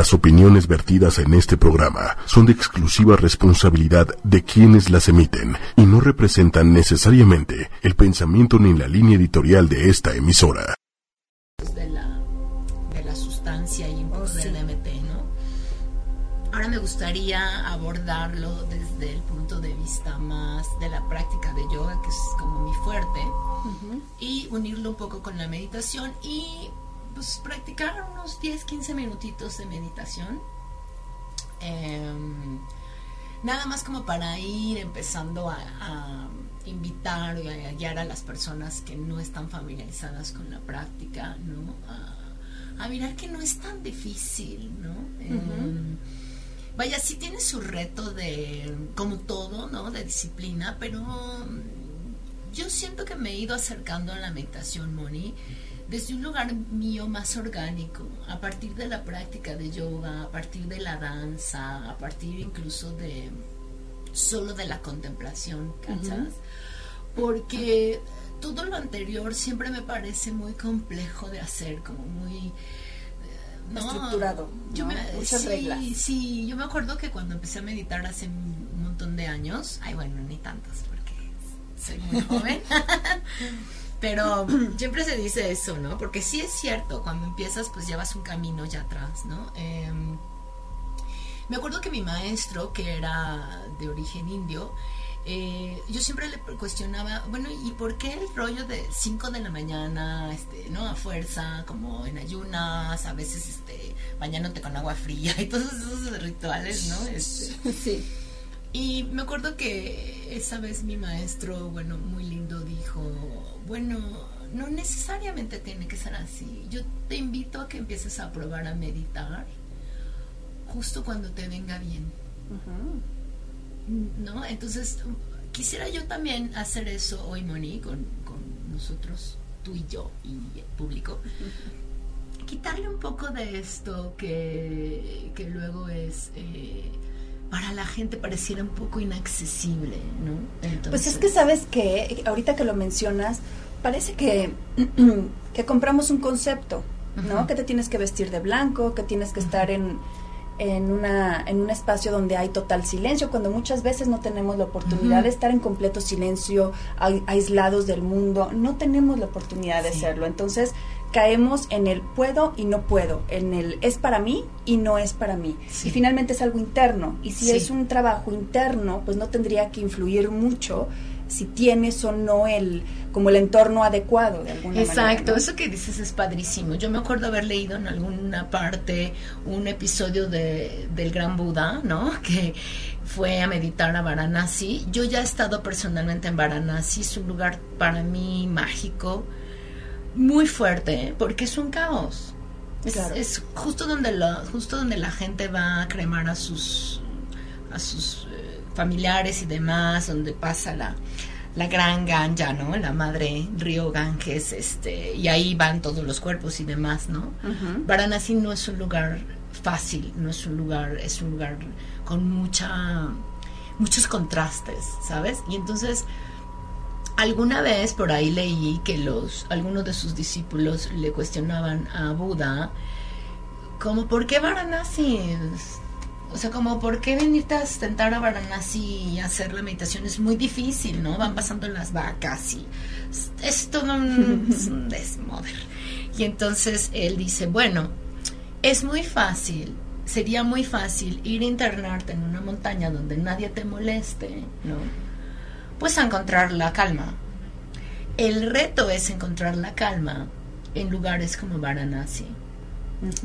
Las opiniones vertidas en este programa son de exclusiva responsabilidad de quienes las emiten y no representan necesariamente el pensamiento ni la línea editorial de esta emisora. De la, de la sustancia y un poco del DMT, ¿no? Ahora me gustaría abordarlo desde el punto de vista más de la práctica de yoga, que es como mi fuerte, y unirlo un poco con la meditación y pues practicar unos 10, 15 minutitos de meditación. Em, nada más como para ir empezando a, invitar y a guiar a las personas que no están familiarizadas con la práctica, ¿no? A, mirar que no es tan difícil, ¿no? Em, vaya, sí tiene su reto de, como todo, ¿no? De disciplina, pero yo siento que me he ido acercando a la meditación, Moni desde un lugar mío más orgánico, a partir de la práctica de yoga, a partir de la danza, a partir incluso de solo de la contemplación, ¿cachas? Porque todo lo anterior siempre me parece muy complejo de hacer, como muy eh, estructurado, yo me, muchas reglas. Sí, yo me acuerdo que cuando empecé a meditar hace un montón de años, ay bueno, ni tantos porque soy muy joven. Pero siempre se dice eso, ¿no? Porque sí es cierto, cuando empiezas pues llevas un camino ya atrás, ¿no? Em, me acuerdo que mi maestro, que era de origen indio, eh, yo siempre le cuestionaba, bueno, ¿y por qué el rollo de 5 de la mañana, este, ¿no? A fuerza, como en ayunas, a veces este, bañándote con agua fría y todos esos rituales, ¿no? Este, sí. Y me acuerdo que esa vez mi maestro, bueno, muy lindo, dijo, bueno, no necesariamente tiene que ser así. Yo te invito a que empieces a probar a meditar justo cuando te venga bien. ¿No? Entonces, quisiera yo también hacer eso hoy, Moni, con, nosotros, tú y yo y el público. Quitarle un poco de esto que, que luego es... Eh, para la gente pareciera un poco inaccesible, ¿no? pues es que sabes que ahorita que lo mencionas, parece que, que compramos un concepto, ¿no? Que te tienes que vestir de blanco, que tienes que estar en, en, una, en un espacio donde hay total silencio, cuando muchas veces no tenemos la oportunidad de estar en completo silencio, aislados del mundo, no tenemos la oportunidad de hacerlo. Entonces, caemos en el puedo y no puedo, en el es para mí y no es para mí. Y finalmente es algo interno. Y si es un trabajo interno, pues no tendría que influir mucho si tienes o no el como el entorno adecuado de alguna Exacto, manera. Exacto, eso que dices es padrísimo. Yo me acuerdo haber leído en alguna parte un episodio de, del Gran Buda, ¿no? Que fue a meditar a Varanasi. Yo ya he estado personalmente en Varanasi, es un lugar para mí mágico muy fuerte, ¿eh? porque es un caos. Es, justo donde la, justo donde la gente va a cremar a sus a sus eh, familiares y demás, donde pasa la, la gran Ganja, ¿no? La madre río Ganges, este, y ahí van todos los cuerpos y demás, ¿no? Varanasi no es un lugar fácil, no es un lugar, es un lugar con mucha muchos contrastes, ¿sabes? Y entonces Alguna vez por ahí leí que los algunos de sus discípulos le cuestionaban a Buda como ¿por qué Varanasi? O sea, como ¿por qué venirte a sentar a Varanasi y hacer la meditación? Es muy difícil, ¿no? Van pasando las vacas y esto es un desmoder. Y entonces él dice, bueno, es muy fácil, sería muy fácil ir a internarte en una montaña donde nadie te moleste, ¿no? Pues a encontrar la calma. El reto es encontrar la calma en lugares como Varanasi.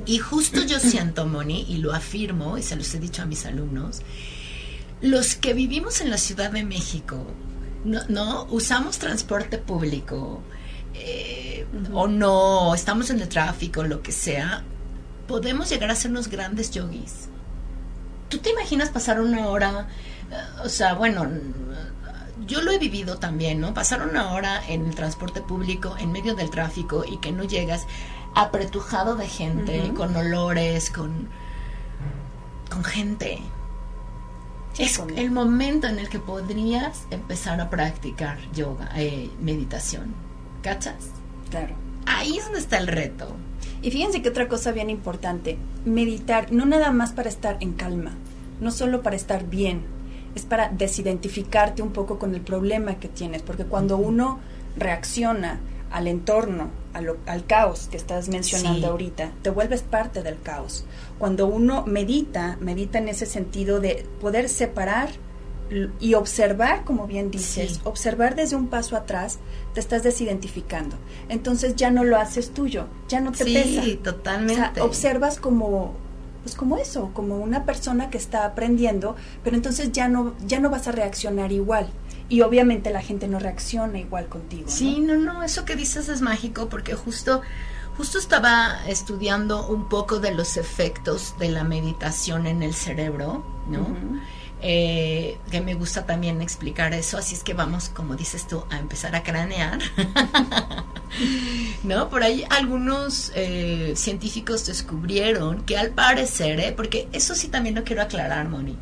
Y justo yo siento, Moni, y lo afirmo, y se los he dicho a mis alumnos, los que vivimos en la Ciudad de México, no, usamos transporte público, eh, o no, estamos en el tráfico, lo que sea, podemos llegar a ser unos grandes yogis. ¿Tú te imaginas pasar una hora, eh, o sea, bueno, yo lo he vivido también, ¿no? Pasar una hora en el transporte público, en medio del tráfico y que no llegas apretujado de gente, con olores, con, con gente. es el momento en el que podrías empezar a practicar yoga, eh, meditación. ¿Cachas? Claro. ahí es donde está el reto. Y fíjense que otra cosa bien importante, meditar no nada más para estar en calma, no solo para estar bien, es para desidentificarte un poco con el problema que tienes, porque cuando uno reacciona al entorno, al caos que estás mencionando ahorita, te vuelves parte del caos. Cuando uno medita, medita en ese sentido de poder separar y observar, como bien dices, observar desde un paso atrás, te estás desidentificando. Entonces ya no lo haces tuyo, ya no te pesa. Sí, totalmente. observas como pues como eso, como una persona que está aprendiendo, pero entonces ya no ya no vas a reaccionar igual. Y obviamente la gente no reacciona igual contigo. Sí, no, no, eso que dices es mágico porque justo justo estaba estudiando un poco de los efectos de la meditación en el cerebro, ¿no? Eh, que me gusta también explicar eso, así es que vamos, como dices tú, a empezar a cranear. ¿No? Por ahí algunos eh, científicos descubrieron que al parecer, ¿eh? porque eso sí también lo quiero aclarar, Moni,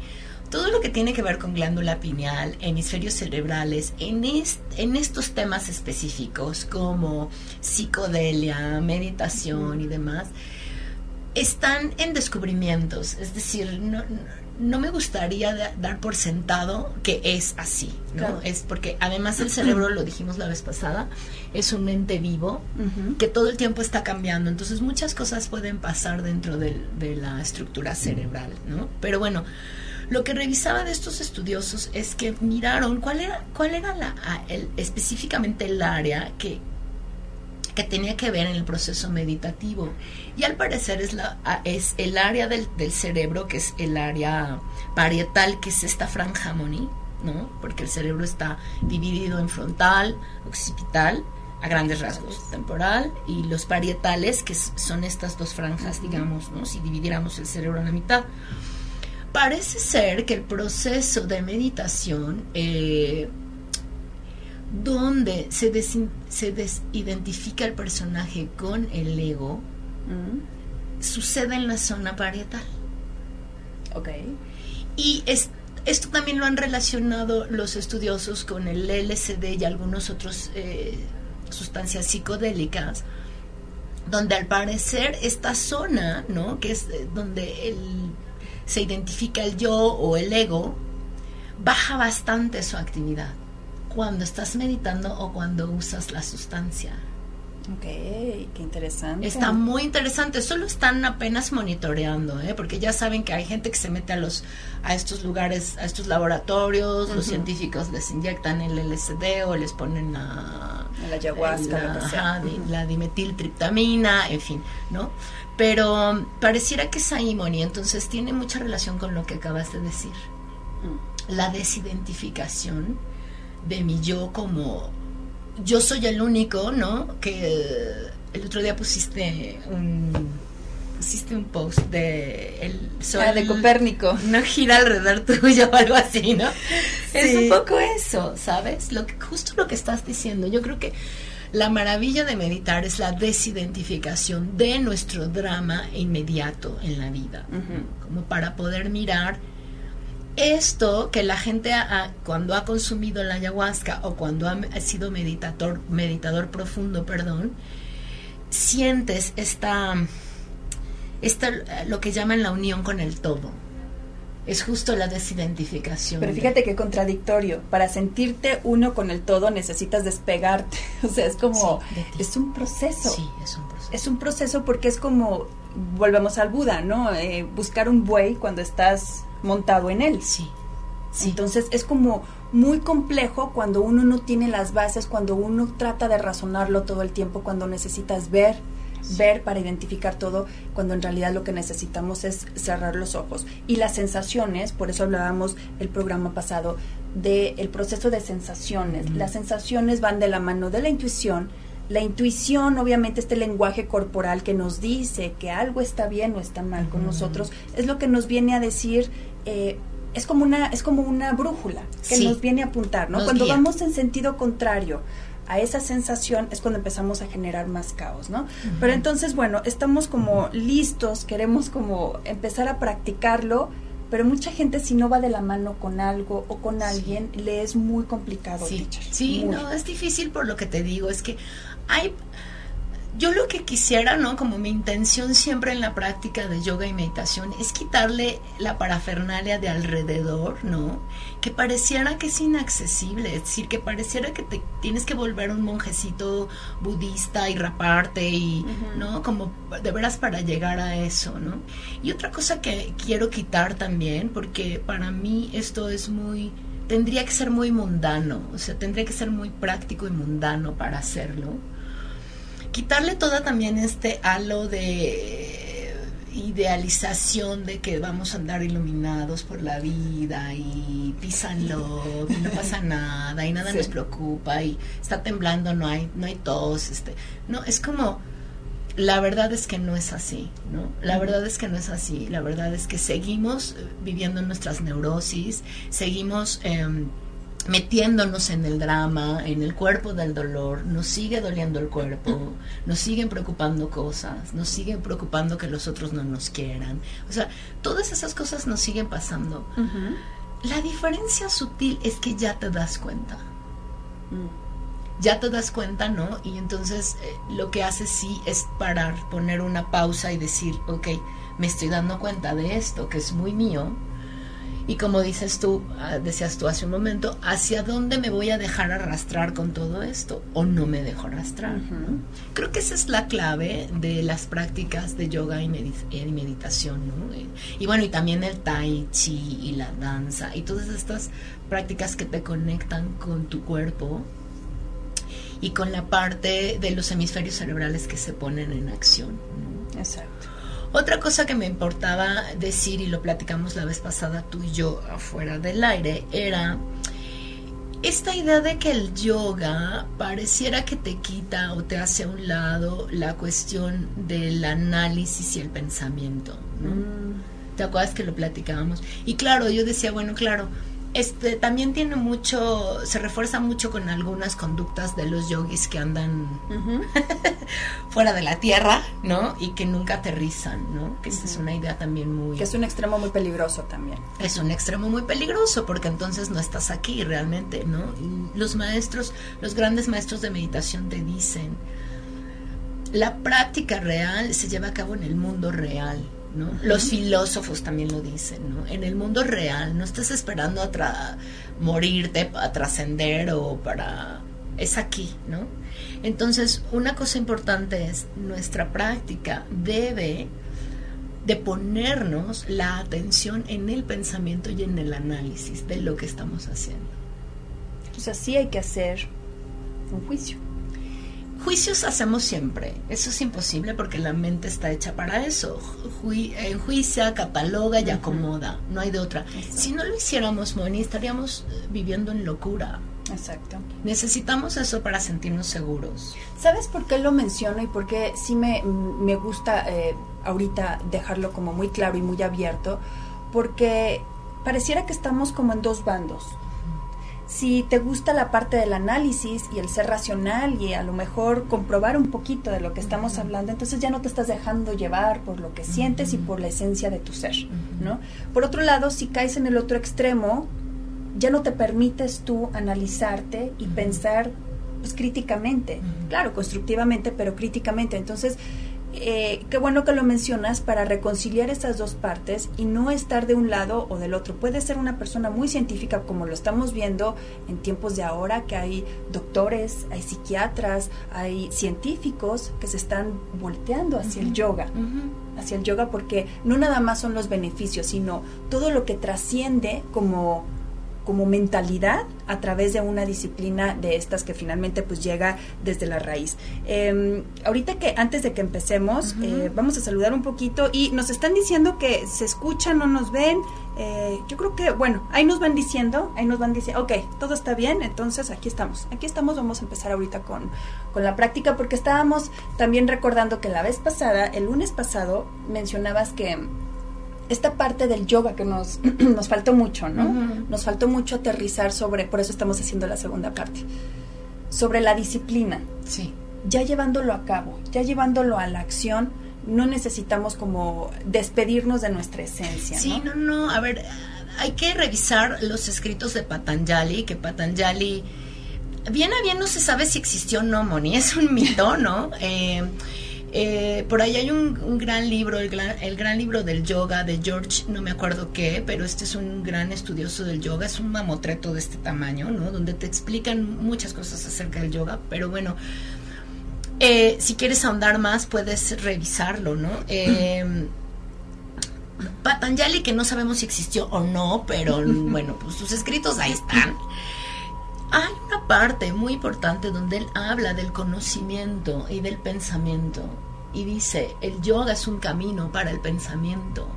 todo lo que tiene que ver con glándula pineal, hemisferios cerebrales, en, en estos temas específicos como psicodelia, meditación y demás, están en descubrimientos, es decir, no, no me gustaría dar por sentado que es así, ¿no? Es porque además el cerebro, lo dijimos la vez pasada, es un ente vivo que todo el tiempo está cambiando, entonces muchas cosas pueden pasar dentro de, la estructura cerebral, ¿no? Pero bueno, lo que revisaba de estos estudiosos es que miraron cuál era, cuál era la, específicamente el área que, que tenía que ver en el proceso meditativo. Y al parecer es, la, es el área del, cerebro, que es el área parietal, que es esta franja, Moni, ¿no? Porque el cerebro está dividido en frontal, occipital, a grandes rasgos, temporal, y los parietales, que son estas dos franjas, digamos, ¿no? Si dividiéramos el cerebro en la mitad. Parece ser que el proceso de meditación eh, donde se, se desidentifica el personaje con el ego, mm. sucede en la zona parietal. Ok. Y esto también lo han relacionado los estudiosos con el LSD y algunos otros eh, sustancias psicodélicas, donde al parecer esta zona, ¿no? Que es eh, donde el, se identifica el yo o el ego, baja bastante su actividad cuando estás meditando o cuando usas la sustancia. Ok, qué interesante. Está muy interesante. Solo están apenas monitoreando, ¿eh? porque ya saben que hay gente que se mete a los a estos lugares, a estos laboratorios. Los científicos les inyectan el LSD o les ponen la, la ayahuasca, la, la dimetiltriptamina, en fin, ¿no? Pero pareciera que es ahí. Entonces tiene mucha relación con lo que acabas de decir. Mm. La desidentificación de mi yo como yo soy el único, ¿no? Que el otro día pusiste un pusiste un post de el sol ah, de Copérnico no gira alrededor tuyo o algo así, ¿no? Es un poco eso, ¿sabes? Lo que justo lo que estás diciendo. Yo creo que la maravilla de meditar es la desidentificación de nuestro drama inmediato en la vida, como para poder mirar esto que la gente cuando ha consumido la ayahuasca o cuando ha sido meditador, meditador profundo, perdón, sientes esta, esta, lo que llaman la unión con el todo. Es justo la desidentificación. Pero fíjate qué contradictorio. Para sentirte uno con el todo necesitas despegarte. O sea, es como... es un proceso. Sí, es un proceso. Es un proceso porque es como... Volvemos al Buda, ¿no? Eh, buscar un buey cuando estás montado en él. Sí. Entonces es como muy complejo cuando uno no tiene las bases, cuando uno trata de razonarlo todo el tiempo, cuando necesitas ver, ver para identificar todo, cuando en realidad lo que necesitamos es cerrar los ojos. Y las sensaciones, por eso hablábamos el programa pasado del el proceso de sensaciones. Las sensaciones van de la mano de la intuición, la intuición, obviamente, este lenguaje corporal que nos dice que algo está bien o está mal con nosotros, es lo que nos viene a decir eh, es como una es como una brújula que nos viene a apuntar, ¿no? Cuando vamos en sentido contrario a esa sensación es cuando empezamos a generar más caos, ¿no? Pero entonces, bueno, estamos como listos, queremos como empezar a practicarlo, pero mucha gente si no va de la mano con algo o con alguien, le es muy complicado. Sí, sí no, es difícil por lo que te digo, es que hay yo lo que quisiera, ¿no? Como mi intención siempre en la práctica de yoga y meditación es quitarle la parafernalia de alrededor, ¿no? Que pareciera que es inaccesible, es decir, que pareciera que te tienes que volver un monjecito budista y raparte y, ¿no? Como de veras para llegar a eso, ¿no? Y otra cosa que quiero quitar también, porque para mí esto es muy tendría que ser muy mundano, o sea, tendría que ser muy práctico y mundano para hacerlo quitarle toda también este halo de idealización de que vamos a andar iluminados por la vida y pisanlo y no pasa nada y nada nos preocupa y está temblando no hay no hay tos este no es como la verdad es que no es así no la verdad es que no es así la verdad es que seguimos viviendo nuestras neurosis seguimos eh, metiéndonos en el drama, en el cuerpo del dolor, nos sigue doliendo el cuerpo, nos siguen preocupando cosas, nos siguen preocupando que los otros no nos quieran. O sea, todas esas cosas nos siguen pasando. La diferencia sutil es que ya te das cuenta. Mm. Ya te das cuenta, ¿no? Y entonces eh, lo que haces sí es parar, poner una pausa y decir, ok, me estoy dando cuenta de esto que es muy mío, y como dices tú, ah, decías tú hace un momento, ¿hacia dónde me voy a dejar arrastrar con todo esto? ¿O no me dejo arrastrar? Creo que esa es la clave de las prácticas de yoga y, meditación. ¿no? Y, bueno, y también el tai chi y la danza y todas estas prácticas que te conectan con tu cuerpo y con la parte de los hemisferios cerebrales que se ponen en acción. Exacto. Otra cosa que me importaba decir, y lo platicamos la vez pasada tú y yo afuera del aire, era esta idea de que el yoga pareciera que te quita o te hace a un lado la cuestión del análisis y el pensamiento. Mm. ¿Te acuerdas que lo platicábamos? Y claro, yo decía, bueno, claro, este también tiene mucho, se refuerza mucho con algunas conductas de los yogis que andan fuera de la tierra, ¿no? Y que nunca aterrizan, ¿no? Que esa es una idea también muy... Que es un extremo muy peligroso también. Es un extremo muy peligroso porque entonces no estás aquí realmente, ¿no? los maestros, los grandes maestros de meditación te dicen, la práctica real se lleva a cabo en el mundo real, los filósofos también lo dicen, ¿no? En el mundo real no estás esperando a morirte, a trascender o para... Es aquí, ¿no? Entonces, una cosa importante es, nuestra práctica debe de ponernos la atención en el pensamiento y en el análisis de lo que estamos haciendo. Entonces, así hay que hacer un juicio Juicios hacemos siempre, eso es imposible porque la mente está hecha para eso. enjuicia, cataloga y acomoda, no hay de otra. Si no lo hiciéramos, Moni, estaríamos viviendo en locura. Exacto. Necesitamos eso para sentirnos seguros. ¿Sabes por qué lo menciono y por qué sí me, me gusta eh, ahorita dejarlo como muy claro y muy abierto? Porque pareciera que estamos como en dos bandos si te gusta la parte del análisis y el ser racional y a lo mejor comprobar un poquito de lo que estamos hablando, entonces ya no te estás dejando llevar por lo que sientes y por la esencia de tu ser, ¿no? Por otro lado, si caes en el otro extremo, ya no te permites tú analizarte y pensar pues críticamente, claro, constructivamente, pero críticamente. Entonces, eh, qué bueno que lo mencionas para reconciliar estas dos partes y no estar de un lado o del otro. Puede ser una persona muy científica como lo estamos viendo en tiempos de ahora, que hay doctores, hay psiquiatras, hay científicos que se están volteando hacia el yoga, hacia el yoga porque no nada más son los beneficios, sino todo lo que trasciende como como mentalidad a través de una disciplina de estas que finalmente pues llega desde la raíz. Em, ahorita que antes de que empecemos, eh, vamos a saludar un poquito y nos están diciendo que se escuchan, no nos ven. Eh, yo creo que, bueno, ahí nos van diciendo, ahí nos van diciendo, ok, todo está bien, entonces aquí estamos, aquí estamos, vamos a empezar ahorita con, con la práctica porque estábamos también recordando que la vez pasada, el lunes pasado, mencionabas que esta parte del yoga que nos, nos faltó mucho, ¿no? Nos faltó mucho aterrizar sobre, por eso estamos haciendo la segunda parte, sobre la disciplina. Sí. Ya llevándolo a cabo, ya llevándolo a la acción, no necesitamos como despedirnos de nuestra esencia. Sí, no, no, a ver, hay que revisar los escritos de Patanjali, que Patanjali bien a bien no se sabe si existió o no, Moni, es un mito, ¿no? Eh, eh, por ahí hay un, gran libro, el gran, libro del yoga de George, no me acuerdo qué, pero este es un gran estudioso del yoga, es un mamotreto de este tamaño, ¿no? Donde te explican muchas cosas acerca del yoga, pero bueno, eh, si quieres ahondar más puedes revisarlo, ¿no? Eh, Patanjali, que no sabemos si existió o no, pero bueno, pues sus escritos ahí están. Hay una parte muy importante donde él habla del conocimiento y del pensamiento y dice, el yoga es un camino para el pensamiento.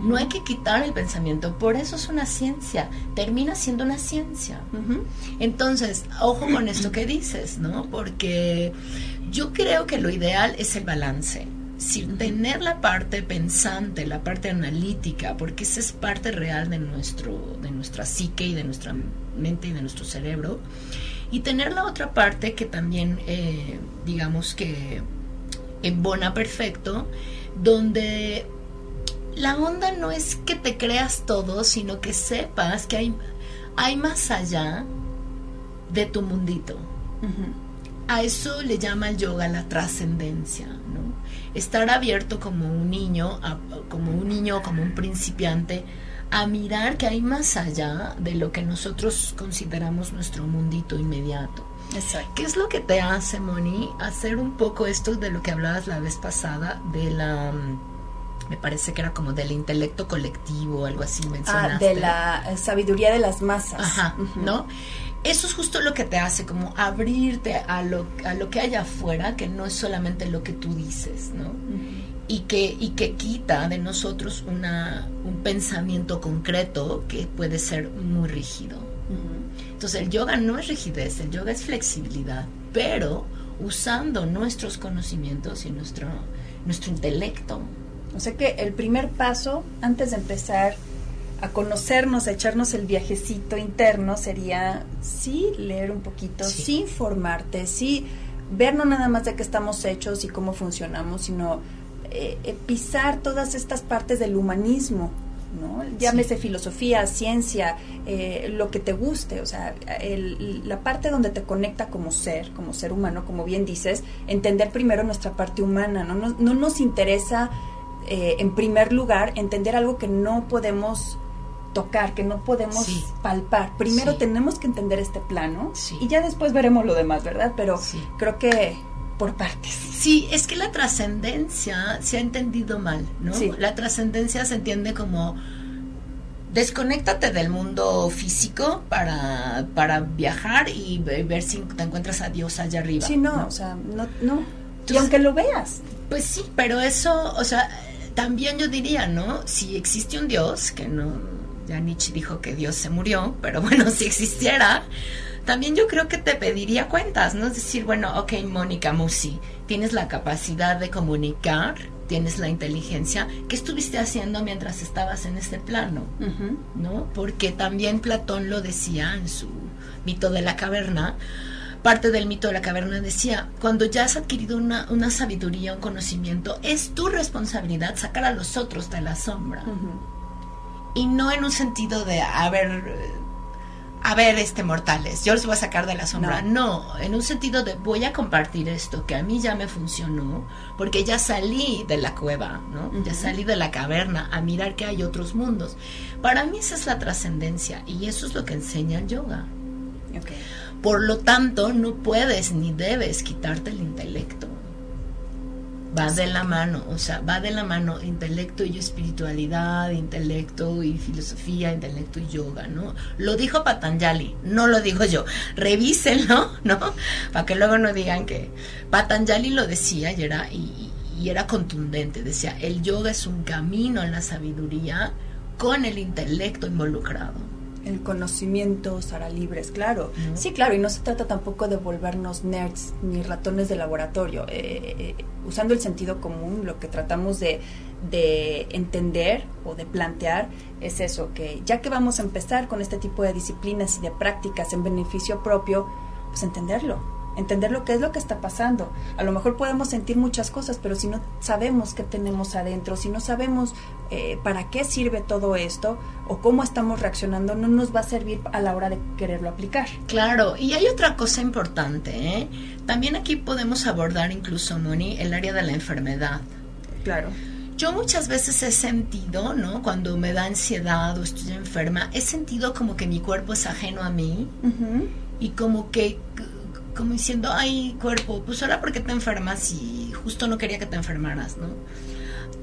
No hay que quitar el pensamiento, por eso es una ciencia, termina siendo una ciencia. Entonces, ojo con esto que dices, ¿no? Porque yo creo que lo ideal es el balance. Si tener la parte pensante, la parte analítica, porque esa es parte real de nuestro, de nuestra psique y de nuestra mente y de nuestro cerebro, y tener la otra parte que también, eh, digamos que embona perfecto, donde la onda no es que te creas todo, sino que sepas que hay, hay más allá de tu mundito. A eso le llama el yoga la trascendencia, ¿no? Estar abierto como un niño, como un niño, como un principiante, a mirar que hay más allá de lo que nosotros consideramos nuestro mundito inmediato. Exacto. ¿Qué es lo que te hace, Moni, hacer un poco esto de lo que hablabas la vez pasada, de la me parece que era como del intelecto colectivo, algo así mencionaste. Ah, de la sabiduría de las masas. Ajá, ¿no? Eso es justo lo que te hace, como abrirte a lo, a lo que hay afuera, que no es solamente lo que tú dices, ¿no? Y, que, y que quita de nosotros una, un pensamiento concreto que puede ser muy rígido. Entonces el yoga no es rigidez, el yoga es flexibilidad, pero usando nuestros conocimientos y nuestro, nuestro intelecto. O sea que el primer paso antes de empezar a conocernos, a echarnos el viajecito interno, sería sí leer un poquito, sí, informarte, sí ver no nada más de qué estamos hechos y cómo funcionamos, sino eh, eh, pisar todas estas partes del humanismo, ¿no? Llámese filosofía, ciencia, eh, lo que te guste, o sea, la parte donde te conecta como ser, como ser humano, como bien dices, entender primero nuestra parte humana, no, no, nos interesa en primer lugar entender algo que no podemos tocar, que no podemos palpar. Primero tenemos que entender este plano y ya después veremos lo demás, ¿verdad? Pero creo que por partes. Sí, es que la trascendencia se ha entendido mal, ¿no? La trascendencia se entiende como desconéctate del mundo físico para, para viajar y ver si te encuentras a Dios allá arriba. Sí, no, o sea, no, no. y aunque lo veas. Pues sí, pero eso, o sea, también yo diría, ¿no? Si existe un Dios, que no, ya Nietzsche dijo que Dios se murió, pero bueno, si existiera, también yo creo que te pediría cuentas, ¿no? Es decir, bueno, ok, Mónica Musi, tienes la capacidad de comunicar, tienes la inteligencia, ¿qué estuviste haciendo mientras estabas en este plano? ¿No? Porque también Platón lo decía en su mito de la caverna, parte del mito de la caverna decía, cuando ya has adquirido una, una sabiduría, un conocimiento, es tu responsabilidad sacar a los otros de la sombra. Y no en un sentido de, a ver, a ver, este mortales, yo los voy a sacar de la sombra. No. en un sentido de voy a compartir esto que a mí ya me funcionó, porque ya salí de la cueva, ¿no? Ya salí de la caverna a mirar que hay otros mundos. Para mí esa es la trascendencia y eso es lo que enseña el yoga. Por lo tanto, no puedes ni debes quitarte el intelecto va de la mano, o sea, va de la mano intelecto y espiritualidad, intelecto y filosofía, intelecto y yoga, ¿no? Lo dijo Patanjali, no lo digo yo. Revísenlo, ¿no? Para que luego no digan que Patanjali lo decía y era y, y era contundente, decía, el yoga es un camino a la sabiduría con el intelecto involucrado el conocimiento hará libres, claro. Sí, claro, y no se trata tampoco de volvernos nerds ni ratones de laboratorio. Eh, eh, usando el sentido común, lo que tratamos de, de, entender o de plantear es eso, que ya que vamos a empezar con este tipo de disciplinas y de prácticas en beneficio propio, pues entenderlo, entender lo que es lo que está pasando. A lo mejor podemos sentir muchas cosas, pero si no sabemos qué tenemos adentro, si no sabemos eh, para qué sirve todo esto o cómo estamos reaccionando, no nos va a servir a la hora de quererlo aplicar. Claro, y hay otra cosa importante, ¿eh? También aquí podemos abordar incluso, Moni, el área de la enfermedad. Claro. Yo muchas veces he sentido, ¿no? Cuando me da ansiedad o estoy enferma, he sentido como que mi cuerpo es ajeno a mí y como que, como diciendo, ay, cuerpo, pues ahora por qué te enfermas y justo no quería que te enfermaras, ¿no?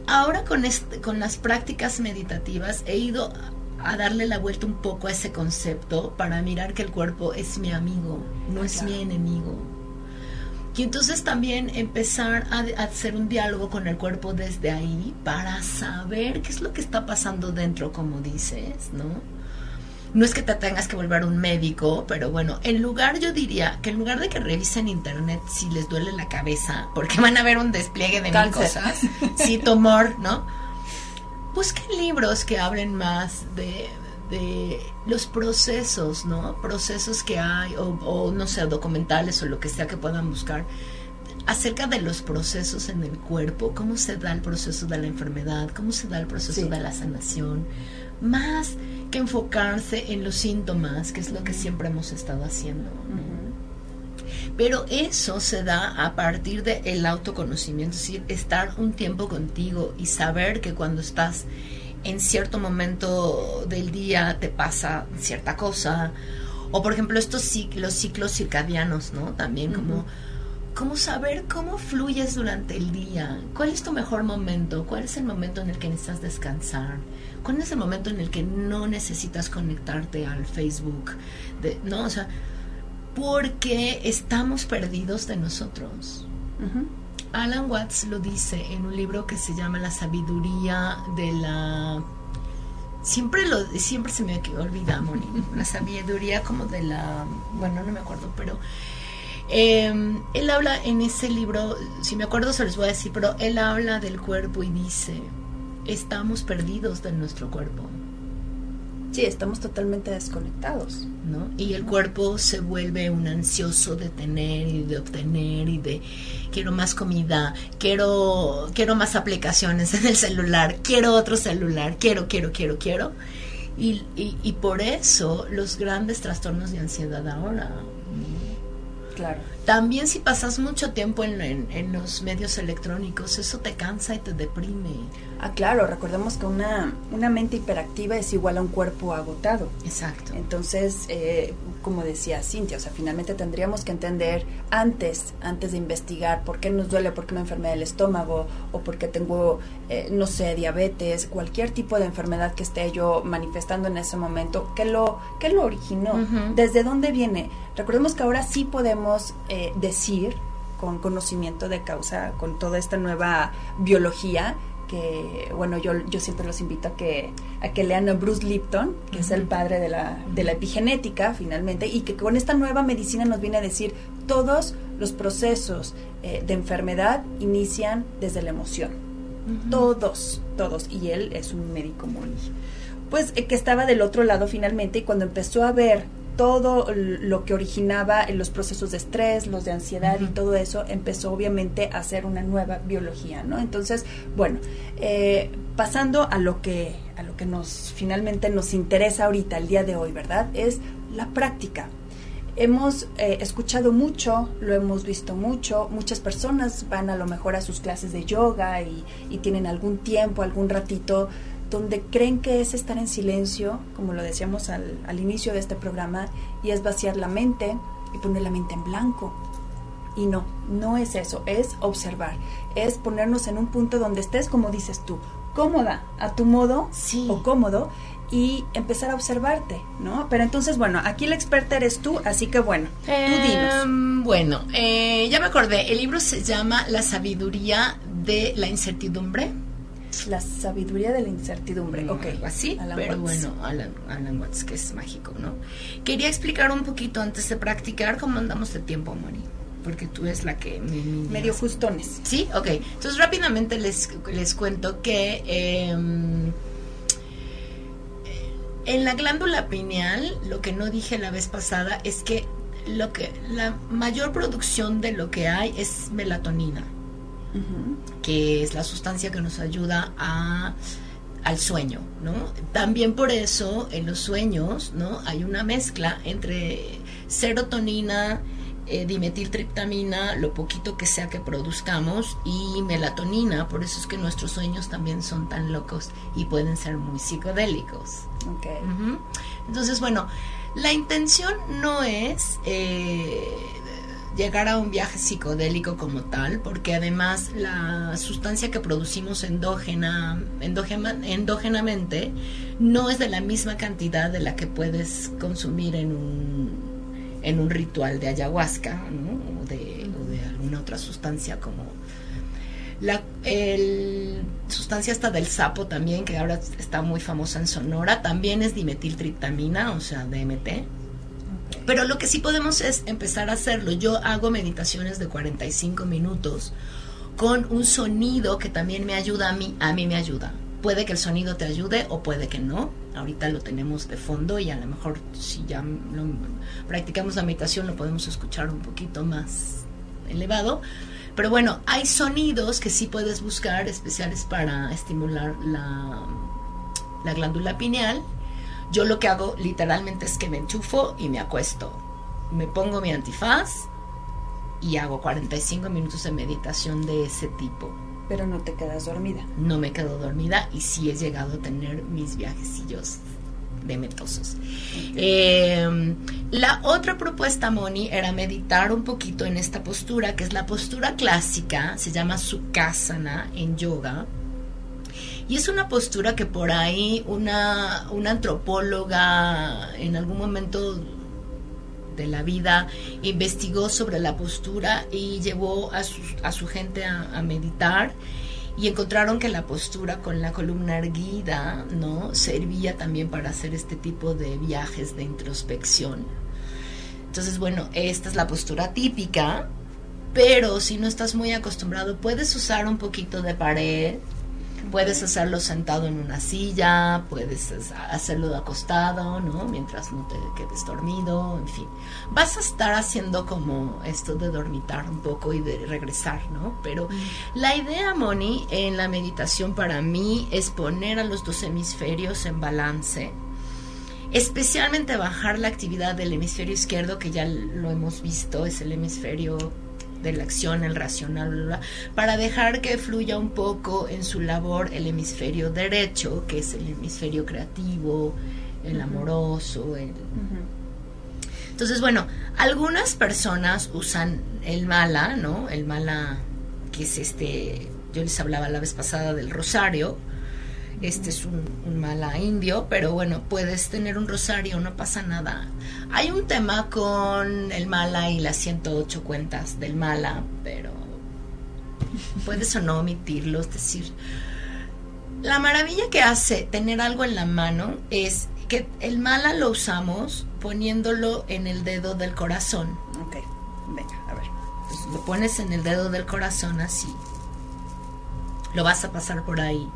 Ahora con, este, con las prácticas meditativas he ido a darle la vuelta un poco a ese concepto para mirar que el cuerpo es mi amigo, no es mi enemigo. Y entonces también empezar a, hacer un diálogo con el cuerpo desde ahí para saber qué es lo que está pasando dentro, como dices, ¿no? No es que te tengas que volver un médico, pero bueno, en lugar, yo diría que en lugar de que revisen internet si les duele la cabeza, porque van a ver un despliegue de mil cosas, sí, tumor, ¿no? Busquen libros que hablen más de de los procesos, ¿no? Procesos que hay, o, no sé, documentales o lo que sea que puedan buscar, acerca de los procesos en el cuerpo, cómo se da el proceso de la enfermedad, cómo se da el proceso de la sanación, más que enfocarse en los síntomas, que es lo que siempre hemos estado haciendo. Pero eso se da a partir del autoconocimiento, es decir, estar un tiempo contigo y saber que cuando estás en cierto momento del día te pasa cierta cosa. O por ejemplo estos los ciclos circadianos, ¿no? También como cómo saber cómo fluyes durante el día, cuál es tu mejor momento, cuál es el momento en el que necesitas descansar, cuál es el momento en el que no necesitas conectarte al Facebook, de, ¿no? O sea, porque estamos perdidos de nosotros. Alan Watts lo dice en un libro que se llama La sabiduría de la siempre lo siempre se me olvida Moni la sabiduría como de la bueno no me acuerdo pero em, él habla en ese libro si me acuerdo se los voy a decir pero él habla del cuerpo y dice estamos perdidos de nuestro cuerpo Sí, estamos totalmente desconectados. ¿no? Y el cuerpo se vuelve un ansioso de tener y de obtener y de quiero más comida, quiero, quiero más aplicaciones en el celular, quiero otro celular, quiero, quiero, quiero, quiero. Y, y, por eso los grandes trastornos de ansiedad ahora. Claro. También si pasas mucho tiempo en, en, los medios electrónicos, eso te cansa y te deprime. Ah, claro, recordemos que una, una mente hiperactiva es igual a un cuerpo agotado. Exacto. Entonces, eh, como decía Cintia, o sea, finalmente tendríamos que entender antes, antes de investigar por qué nos duele, por qué me enfermedad del estómago o por qué tengo, eh, no sé, diabetes, cualquier tipo de enfermedad que esté yo manifestando en ese momento, ¿qué lo, qué lo originó? ¿Desde dónde viene? Recordemos que ahora sí podemos eh, decir con conocimiento de causa, con toda esta nueva biología, que bueno yo, yo siempre los invito a que a que lean a Bruce Lipton que es el padre de la, de la epigenética finalmente y que con esta nueva medicina nos viene a decir todos los procesos eh, de enfermedad inician desde la emoción. Todos todos. Y él es un médico muy pues eh, que estaba del otro lado finalmente y cuando empezó a ver todo lo que originaba en los procesos de estrés, los de ansiedad y todo eso, empezó obviamente a hacer una nueva biología, ¿no? Entonces, bueno, eh, pasando a lo que a lo que nos finalmente nos interesa ahorita, el día de hoy, ¿verdad? Es la práctica. Hemos eh, escuchado mucho, lo hemos visto mucho, muchas personas van a lo mejor a sus clases de yoga y, y tienen algún tiempo, algún ratito donde creen que es estar en silencio, como lo decíamos al, al inicio de este programa, y es vaciar la mente y poner la mente en blanco. Y no, no es eso, es observar, es ponernos en un punto donde estés, como dices tú, cómoda, a tu modo o cómodo, y empezar a observarte, ¿no? Pero entonces, bueno, aquí la experta eres tú, así que bueno, tú dinos. Em, bueno, eh, ya me acordé, el libro se llama La sabiduría de la incertidumbre la sabiduría de la incertidumbre. Mm, ok. así, pero bueno, Alan, Watts, que es mágico, ¿no? Quería explicar un poquito antes de practicar cómo andamos de tiempo, Moni. Porque tú es la que me... Medio justones. Sí, ok. Entonces rápidamente les, les cuento que... Em, en la glándula pineal, lo que no dije la vez pasada es que lo que la mayor producción de lo que hay es melatonina, que es la sustancia que nos ayuda a al sueño, ¿no? También por eso en los sueños, ¿no? Hay una mezcla entre serotonina, eh, dimetiltriptamina, lo poquito que sea que produzcamos, y melatonina, por eso es que nuestros sueños también son tan locos y pueden ser muy psicodélicos. Okay. Entonces, bueno, la intención no es eh, llegar a un viaje psicodélico como tal, porque además la sustancia que producimos endógena, endógenamente no es de la misma cantidad de la que puedes consumir en un, en un ritual de ayahuasca o, de, alguna otra sustancia como la sustancia esta del sapo también, que ahora está muy famosa en Sonora, también es dimetiltriptamina, o sea, DMT pero lo que sí podemos es empezar a hacerlo. Yo hago meditaciones de 45 minutos con un sonido que también me ayuda a mí, a mí me ayuda. Puede que el sonido te ayude o puede que no. Ahorita lo tenemos de fondo y a lo mejor si ya practicamos la meditación lo podemos escuchar un poquito más elevado. Pero bueno, hay sonidos que sí puedes buscar especiales para estimular la, la glándula pineal yo lo que hago literalmente es que me enchufo y me acuesto. Me pongo mi antifaz y hago 45 minutos de meditación de ese tipo. Pero no te quedas dormida. No me quedo dormida y sí he llegado a tener mis viajecillos demetosos. Eh, la otra propuesta, Moni, era meditar un poquito en esta postura, que es la postura clásica, se llama Sukhasana en yoga y es una postura que por ahí una, una antropóloga en algún momento de la vida investigó sobre la postura y llevó a su, a su gente a, meditar y encontraron que la postura con la columna erguida no servía también para hacer este tipo de viajes de introspección. Entonces bueno esta es la postura típica pero si no estás muy acostumbrado puedes usar un poquito de pared Puedes hacerlo sentado en una silla, puedes hacerlo acostado, ¿no? Mientras no te quedes dormido, en fin. Vas a estar haciendo como esto de dormitar un poco y de regresar, ¿no? Pero la idea, Moni, en la meditación para mí es poner a los dos hemisferios en balance especialmente bajar la actividad del hemisferio izquierdo, que ya lo hemos visto, es el hemisferio de la acción, el racional, para dejar que fluya un poco en su labor el hemisferio derecho, que es el hemisferio creativo, el amoroso, Entonces, bueno, algunas personas usan el mala, ¿no? El mala, que es este, yo les hablaba la vez pasada del rosario, este es un, mala indio, pero bueno, puedes tener un rosario, no pasa nada. Hay un tema con el mala y las 108 cuentas del mala, pero puedes o no omitirlo, es decir, la maravilla que hace tener algo en la mano es que el mala lo usamos poniéndolo en el dedo del corazón. Ok, venga, a ver. lo pones en el dedo del corazón así. Lo vas a pasar por ahí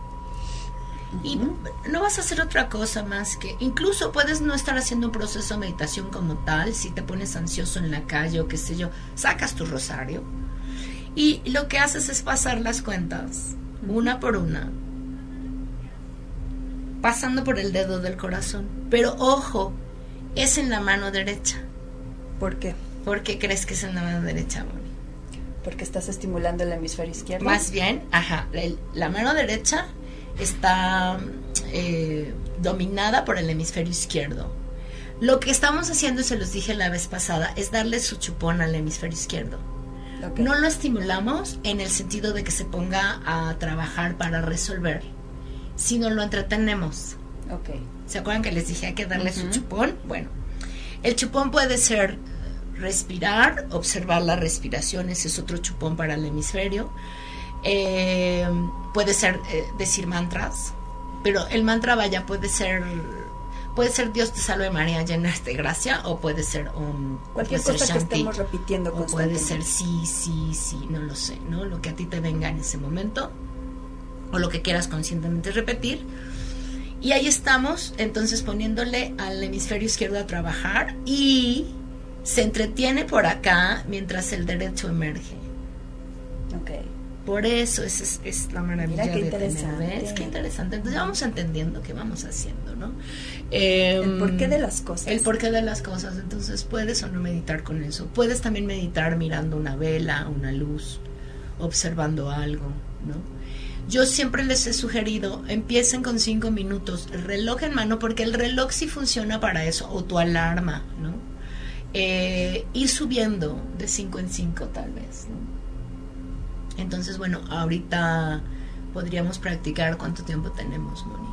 y no vas a hacer otra cosa más que, incluso puedes no estar haciendo un proceso de meditación como tal, si te pones ansioso en la calle o qué sé yo, sacas tu rosario y lo que haces es pasar las cuentas, una por una, pasando por el dedo del corazón. Pero ojo, es en la mano derecha. ¿Por qué? ¿Por qué crees que es en la mano derecha? Porque estás estimulando el hemisferio izquierdo. Más bien, ajá, la mano derecha está eh, dominada por el hemisferio izquierdo. Lo que estamos haciendo, y se los dije la vez pasada, es darle su chupón al hemisferio izquierdo. No lo estimulamos en el sentido de que se ponga a trabajar para resolver, sino lo entretenemos. ¿Se acuerdan que les dije hay que darle su chupón? Bueno, el chupón puede ser respirar, observar la respiración, ese es otro chupón para el hemisferio. Eh, puede ser eh, decir mantras, pero el mantra vaya puede ser puede ser Dios te salve María llena de gracia o puede ser um, cualquier cosa que estemos repitiendo o puede ser sí sí sí no lo sé no lo que a ti te venga en ese momento o lo que quieras conscientemente repetir y ahí estamos entonces poniéndole al hemisferio izquierdo a trabajar y se entretiene por acá mientras el derecho emerge. Ok. Por eso es, es, la maravilla Mira qué de interesante. tener, ¿ves? Qué interesante. Entonces vamos entendiendo qué vamos haciendo, ¿no? El Em, porqué de las cosas. El porqué de las cosas. Entonces puedes o no meditar con eso. Puedes también meditar mirando una vela, una luz, observando algo, ¿no? Yo siempre les he sugerido, empiecen con cinco minutos, reloj en mano, porque el reloj sí funciona para eso, o tu alarma, ¿no? Eh, ir subiendo de cinco en cinco tal vez, ¿no? Entonces, bueno, ahorita podríamos practicar cuánto tiempo tenemos, Moni.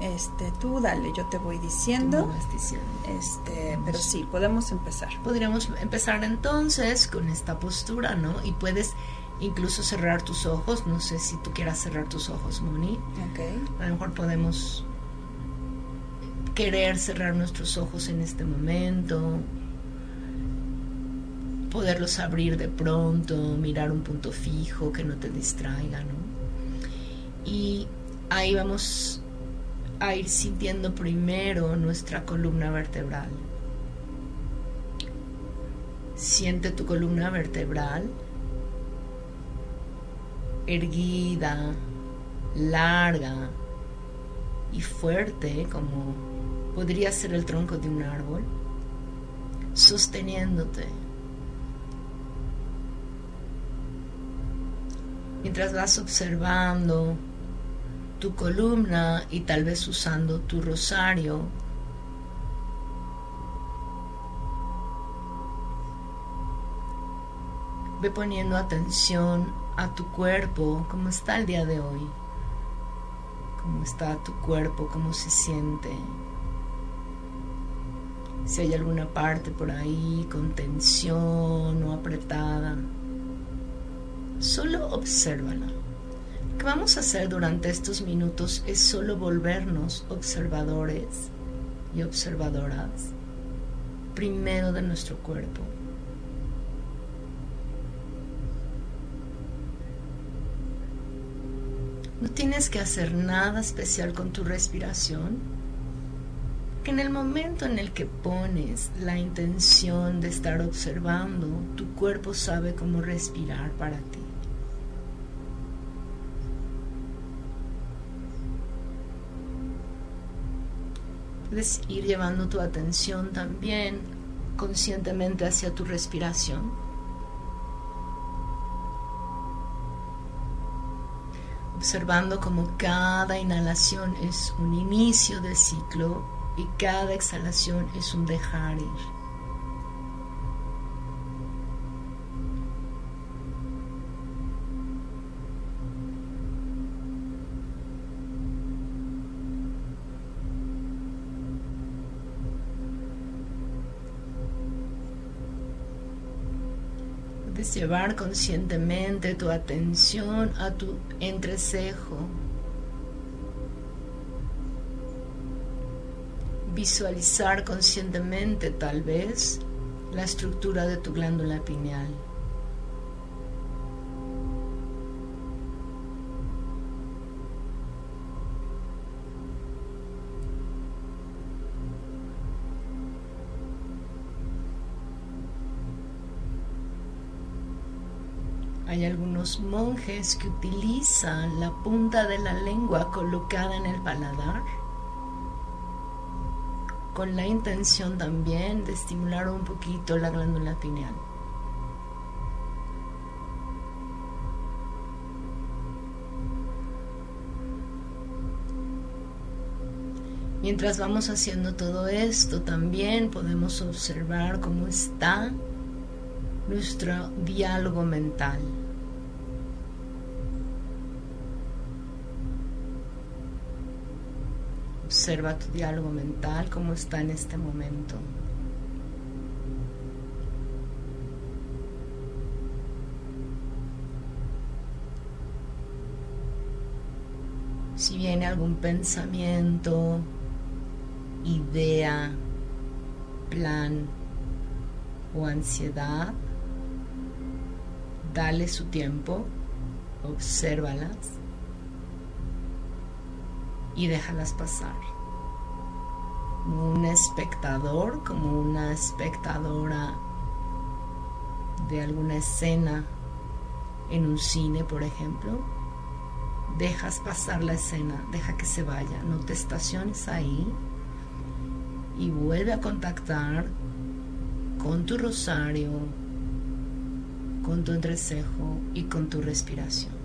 Este, tú dale, yo te voy diciendo. vas diciendo. Este, pero sí, podemos empezar. Podríamos empezar entonces con esta postura, ¿no? Y puedes incluso cerrar tus ojos. No sé si tú quieras cerrar tus ojos, Moni. Ok. A lo mejor podemos querer cerrar nuestros ojos en este momento, poderlos abrir de pronto, mirar un punto fijo que no te distraiga, ¿no? Y ahí vamos a ir sintiendo primero nuestra columna vertebral. Siente tu columna vertebral erguida, larga y fuerte como podría ser el tronco de un árbol, sosteniéndote. Mientras vas observando tu columna y tal vez usando tu rosario, ve poniendo atención a tu cuerpo, cómo está el día de hoy, cómo está tu cuerpo, cómo se siente. Si hay alguna parte por ahí con tensión o apretada, solo obsérvala. Lo que vamos a hacer durante estos minutos es solo volvernos observadores y observadoras, primero de nuestro cuerpo. No tienes que hacer nada especial con tu respiración, que en el momento en el que pones la intención de estar observando, tu cuerpo sabe cómo respirar para ti. Puedes ir llevando tu atención también conscientemente hacia tu respiración. observando como cada inhalación es un inicio del ciclo y cada exhalación es un dejar ir. Llevar conscientemente tu atención a tu entrecejo. Visualizar conscientemente tal vez la estructura de tu glándula pineal. Monjes que utilizan la punta de la lengua colocada en el paladar con la intención también de estimular un poquito la glándula pineal. Mientras vamos haciendo todo esto, también podemos observar cómo está nuestro diálogo mental. Observa tu diálogo mental, cómo está en este momento. Si viene algún pensamiento, idea, plan o ansiedad, dale su tiempo, obsérvalas y déjalas pasar. Un espectador, como una espectadora de alguna escena en un cine, por ejemplo, dejas pasar la escena, deja que se vaya, no te estaciones ahí y vuelve a contactar con tu rosario, con tu entrecejo y con tu respiración.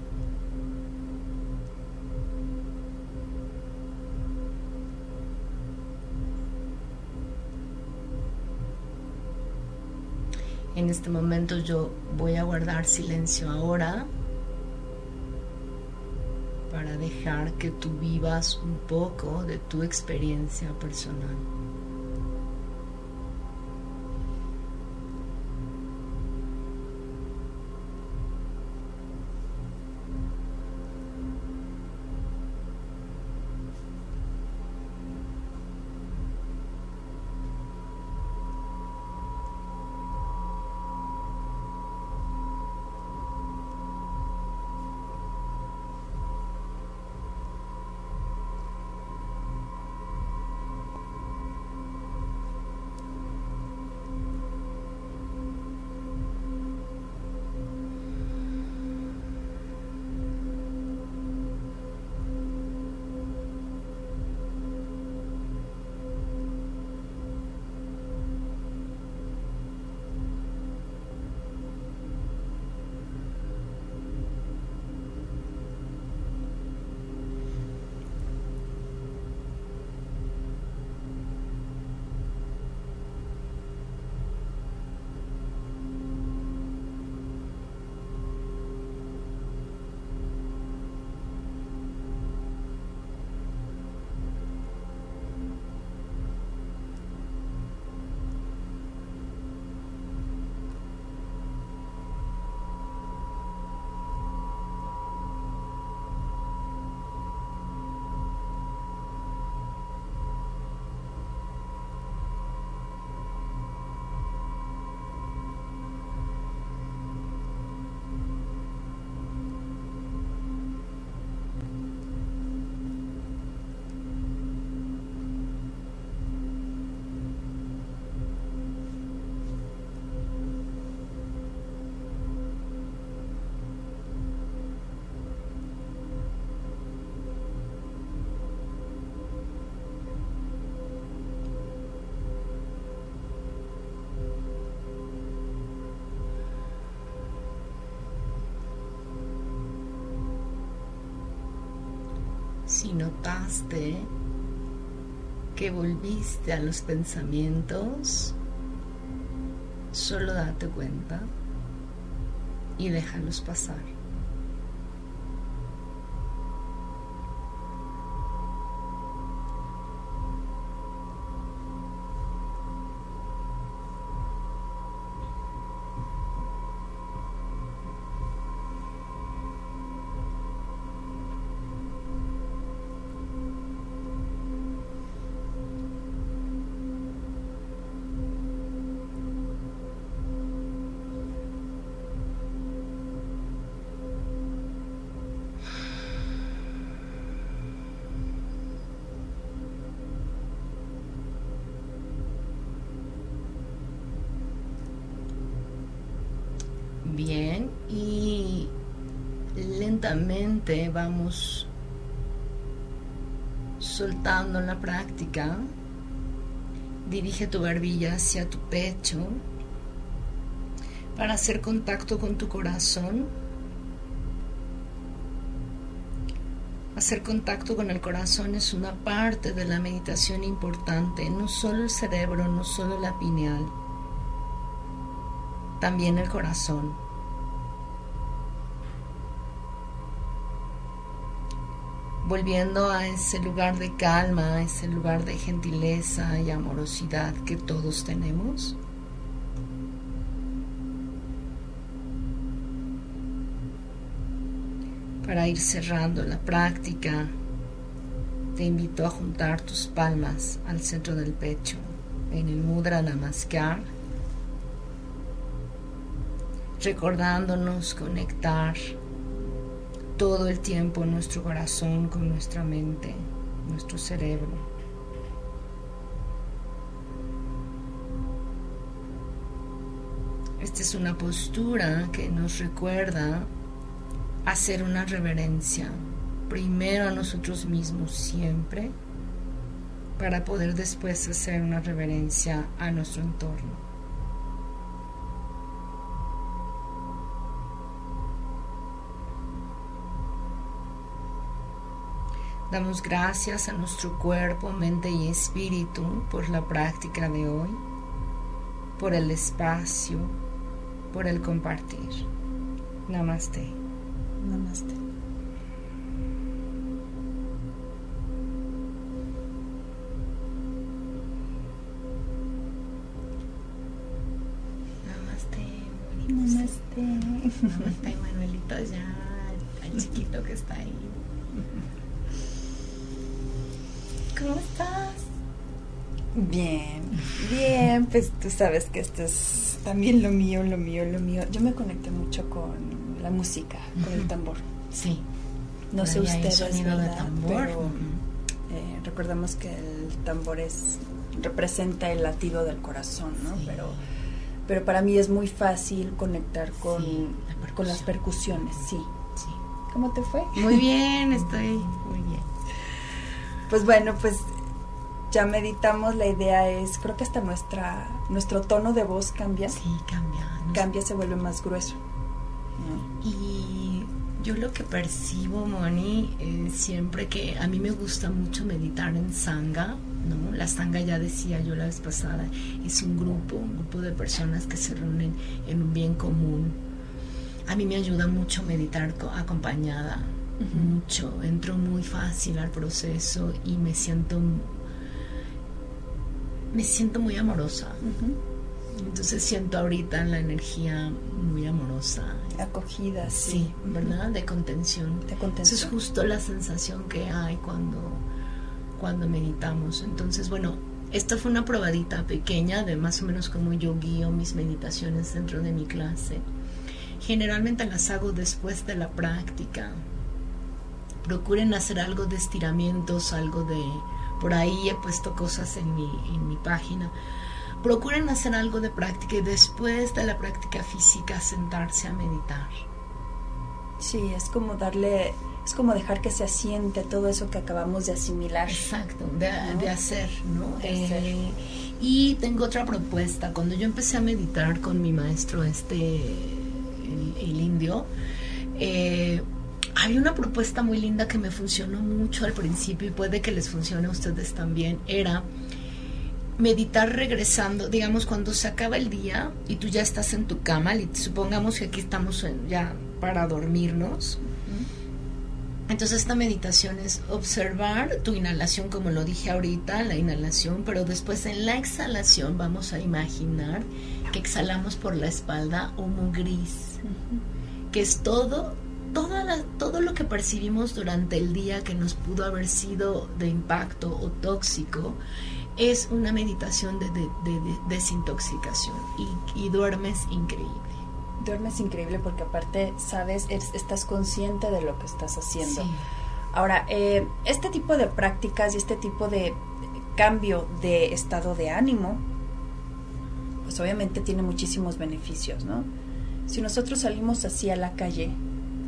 En este momento yo voy a guardar silencio ahora para dejar que tú vivas un poco de tu experiencia personal. Si notaste que volviste a los pensamientos, solo date cuenta y déjalos pasar. Lentamente vamos soltando la práctica. Dirige tu barbilla hacia tu pecho para hacer contacto con tu corazón. Hacer contacto con el corazón es una parte de la meditación importante, no solo el cerebro, no solo la pineal también el corazón. Volviendo a ese lugar de calma, ese lugar de gentileza y amorosidad que todos tenemos. Para ir cerrando la práctica, te invito a juntar tus palmas al centro del pecho en el Mudra Namaskar recordándonos conectar todo el tiempo nuestro corazón con nuestra mente, nuestro cerebro. Esta es una postura que nos recuerda hacer una reverencia primero a nosotros mismos siempre para poder después hacer una reverencia a nuestro entorno. Damos gracias a nuestro cuerpo, mente y espíritu por la práctica de hoy, por el espacio, por el compartir. Namaste. Namaste. Namaste. Namaste. Namaste, Manuelito, ya, al chiquito que está ahí. ¿Cómo estás? Bien, bien, pues tú sabes que esto es también lo mío, lo mío, lo mío. Yo me conecté mucho con la música, con el tambor. Sí. No sé ustedes, ¿verdad? tambor. pero eh, recordamos que el tambor es representa el latido del corazón, ¿no? Sí. Pero pero para mí es muy fácil conectar con, Sí, la con las percusiones, sí. Sí. ¿Cómo te fue? Muy bien, estoy muy bien. Pues bueno, pues ya meditamos, la idea es, creo que hasta nuestra nuestro tono de voz cambia, Sí, cambia. Cambia, se vuelve más grueso. ¿no? Y yo lo que percibo, Moni, eh, siempre que a mí me gusta mucho meditar en Sangha, ¿no? La Sangha, ya decía yo la vez pasada, es un grupo, un grupo de personas que se reúnen en un bien común. A mí me ayuda mucho meditar co- acompañada. Mucho. Entro muy fácil al proceso y me siento, me siento muy amorosa. Entonces siento ahorita la energía muy amorosa, Acogida, sí. Sí. ¿verdad? De contención. De Esa es contención. justo la sensación que hay cuando, cuando meditamos. Entonces, bueno, esta fue una probadita pequeña de más o menos cómo yo guío mis meditaciones dentro de mi clase. Generalmente las hago después de la práctica. Procuren hacer algo de estiramientos, algo de... Por ahí he puesto cosas en mi, en mi página. Procuren hacer algo de práctica y después de la práctica física sentarse a meditar. Sí, es como darle, es como dejar que se asiente todo eso que acabamos de asimilar. Exacto, de, ¿no? de hacer, ¿no? De hacer. Eh, y tengo otra propuesta. Cuando yo empecé a meditar con mi maestro, este, el, el indio, eh, había una propuesta muy linda que me funcionó mucho al principio y puede que les funcione a ustedes también. Era meditar regresando, digamos, cuando se acaba el día y tú ya estás en tu cama, y supongamos que aquí estamos en- ya para dormirnos. Entonces esta meditación es observar tu inhalación, como lo dije ahorita, la inhalación, pero después en la exhalación vamos a imaginar que exhalamos por la espalda humo gris, que es todo, toda la- todo lo que percibimos durante el día que nos pudo haber sido de impacto o tóxico, es una meditación de, de- de- de desintoxicación y, y duermes increíble. Duermes increíble porque aparte, sabes, eres- estás consciente de lo que estás haciendo. Sí. Ahora, eh, este tipo de prácticas y este tipo de cambio de estado de ánimo, pues obviamente tiene muchísimos beneficios, ¿no? Si nosotros salimos así a la calle,